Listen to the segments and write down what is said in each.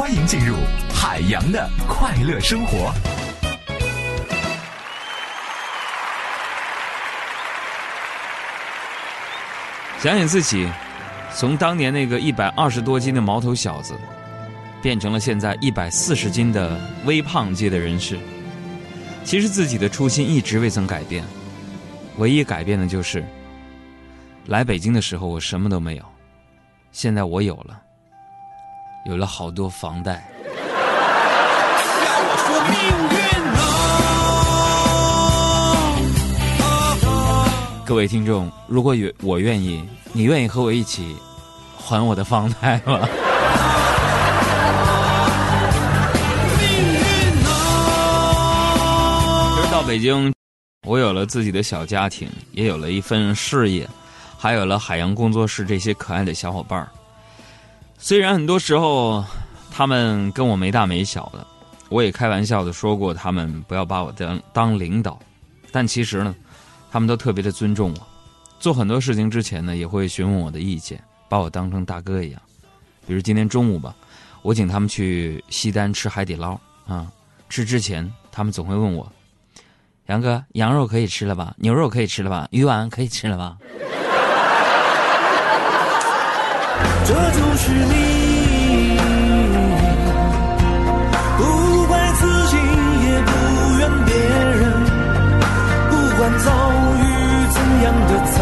欢迎进入海洋的快乐生活。想想自己，从当年那个一百二十多斤的毛头小子，变成了现在一百四十斤的微胖界的人士。其实自己的初心一直未曾改变，唯一改变的就是来北京的时候我什么都没有，现在我有了，有了好多房贷。各位听众，如果愿我愿意，你愿意和我一起还我的房贷吗？就是到北京，我有了自己的小家庭，也有了一份事业，还有了海洋工作室这些可爱的小伙伴儿。虽然很多时候他们跟我没大没小的，我也开玩笑的说过他们不要把我当当领导，但其实呢。他们都特别的尊重我，做很多事情之前呢，也会询问我的意见，把我当成大哥一样。比如今天中午吧，我请他们去西单吃海底捞啊，吃之前他们总会问我：“杨哥，羊肉可以吃了吧？牛肉可以吃了吧？鱼丸可以吃了吧？”这就是你，不怪自己，也不怨别人，不管遭遇怎样的残。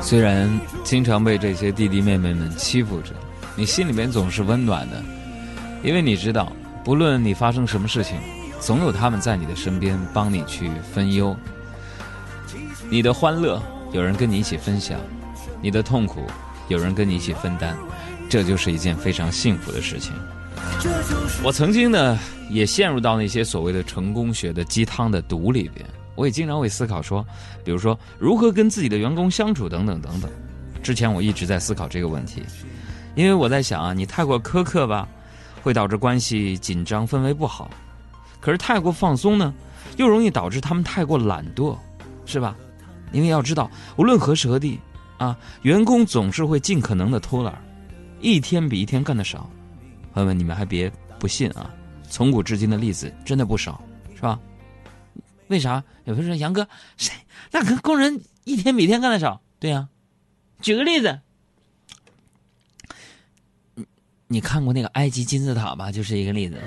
虽然经常被这些弟弟妹妹们欺负着，你心里面总是温暖的，因为你知道，不论你发生什么事情，总有他们在你的身边帮你去分忧。你的欢乐有人跟你一起分享，你的痛苦有人跟你一起分担，这就是一件非常幸福的事情。我曾经呢，也陷入到那些所谓的成功学的鸡汤的毒里边。我也经常会思考说，比如说如何跟自己的员工相处等等等等。之前我一直在思考这个问题，因为我在想啊，你太过苛刻吧，会导致关系紧张，氛围不好；可是太过放松呢，又容易导致他们太过懒惰，是吧？因为要知道，无论何时何地，啊，员工总是会尽可能的偷懒，一天比一天干的少。朋友们，你们还别不信啊，从古至今的例子真的不少，是吧？为啥？有人说杨哥，谁？那个工人一天比一天干的少。对呀，举个例子，你你看过那个埃及金字塔吧？就是一个例子。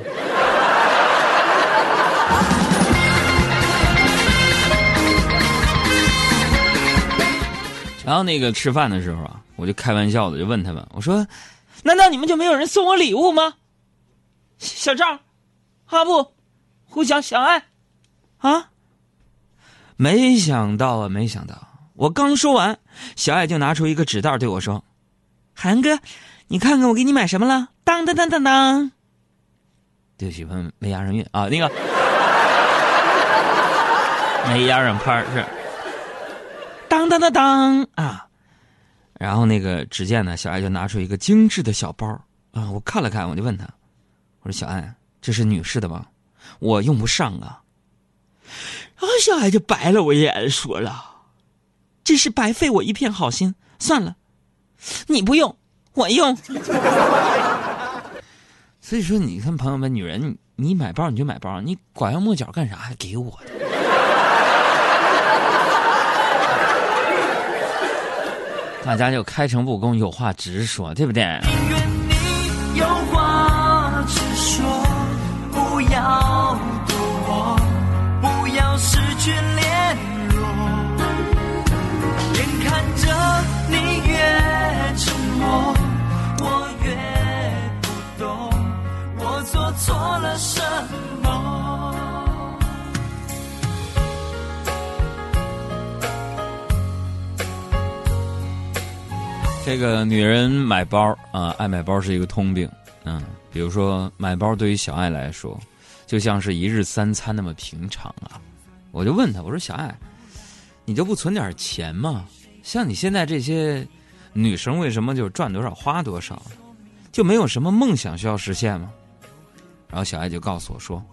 然后那个吃饭的时候啊，我就开玩笑的就问他们，我说：“难道你们就没有人送我礼物吗？”小赵、阿布、胡小小爱。啊！没想到啊，没想到！我刚说完，小爱就拿出一个纸袋对我说：“韩哥，你看看我给你买什么了？”当当当当当！对不起，朋友没押上韵啊，那个没押上拍是。当当当啊！然后那个只见呢，小爱就拿出一个精致的小包啊，我看了看，我就问他：“我说小爱，这是女士的吧？我用不上啊。”然后小艾就白了我一眼，说了：“真是白费我一片好心。算了，你不用，我用。”所以说，你看朋友们，女人你买包你就买包，你拐弯抹角干啥？还给我的？大家就开诚布公，有话直说，对不对？有话直说，这个女人买包啊，爱买包是一个通病。嗯，比如说买包对于小爱来说，就像是一日三餐那么平常啊。我就问她，我说小爱，你就不存点钱吗？像你现在这些女生，为什么就赚多少花多少，就没有什么梦想需要实现吗？然后小爱就告诉我说，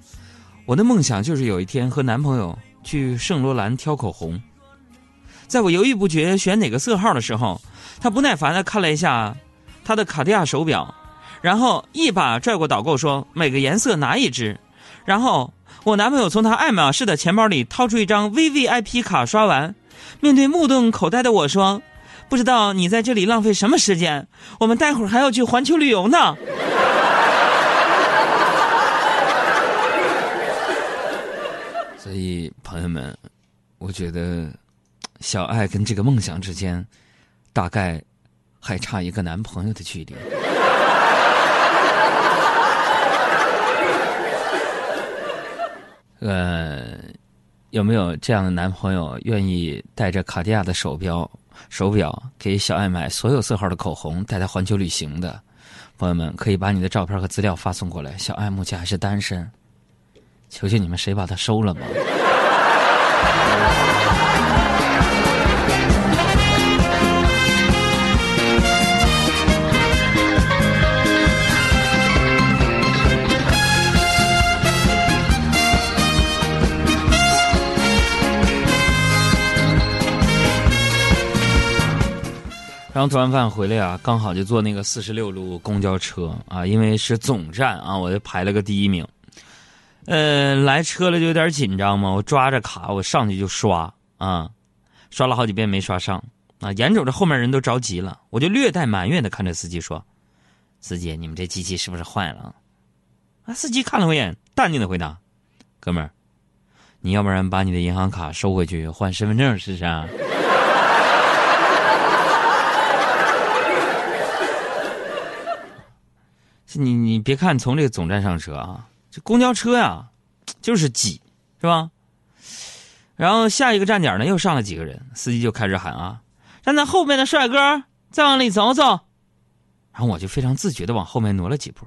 我的梦想就是有一天和男朋友去圣罗兰挑口红。在我犹豫不决选哪个色号的时候，他不耐烦的看了一下他的卡地亚手表，然后一把拽过导购说：“每个颜色拿一只。”然后我男朋友从他爱马仕的钱包里掏出一张 VVIP 卡，刷完，面对目瞪口呆的我说：“不知道你在这里浪费什么时间？我们待会儿还要去环球旅游呢。” 所以，朋友们，我觉得小爱跟这个梦想之间，大概还差一个男朋友的距离。呃，有没有这样的男朋友愿意带着卡地亚的手表、手表给小爱买所有色号的口红，带她环球旅行的？朋友们可以把你的照片和资料发送过来。小爱目前还是单身。求求你们，谁把她收了吧？刚吃完饭回来啊，刚好就坐那个四十六路公交车啊，因为是总站啊，我就排了个第一名。呃，来车了就有点紧张嘛，我抓着卡，我上去就刷啊，刷了好几遍没刷上啊，眼瞅着后面人都着急了，我就略带埋怨的看着司机说：“司机，你们这机器是不是坏了？”啊，司机看了我一眼，淡定的回答：“哥们儿，你要不然把你的银行卡收回去换身份证试试啊？”你你别看从这个总站上车啊。这公交车呀，就是挤，是吧？然后下一个站点呢，又上了几个人，司机就开始喊啊：“站在后面的帅哥，再往里走走。”然后我就非常自觉的往后面挪了几步。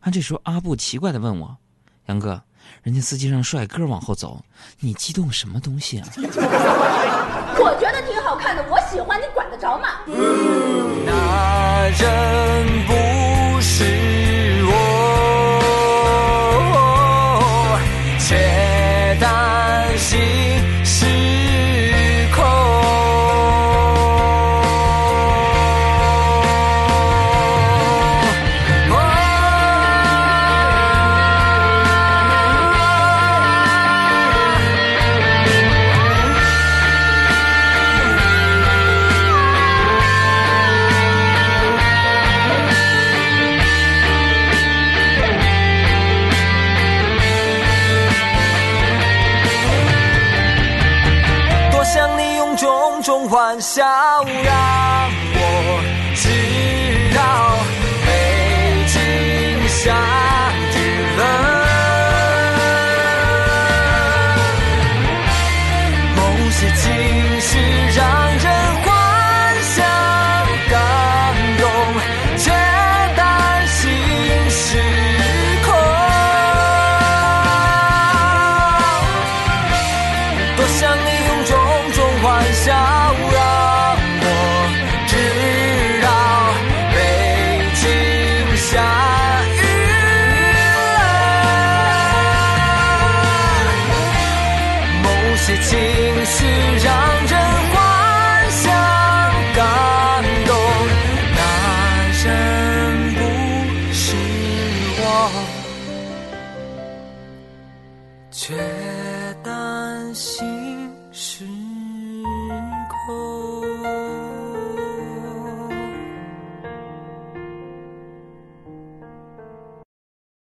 啊，这时候阿布奇怪的问我：“杨哥，人家司机让帅哥往后走，你激动什么东西啊？” 我觉得挺好看的，我喜欢，你管得着吗？那人不不是我，且担心是。风中欢笑，让我知